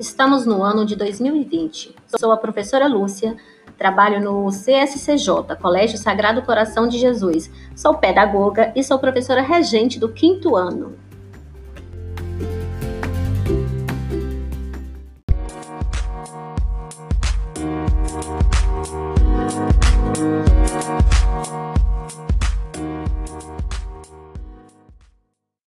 Estamos no ano de 2020. Sou a professora Lúcia, trabalho no CSCJ, Colégio Sagrado Coração de Jesus. Sou pedagoga e sou professora regente do quinto ano.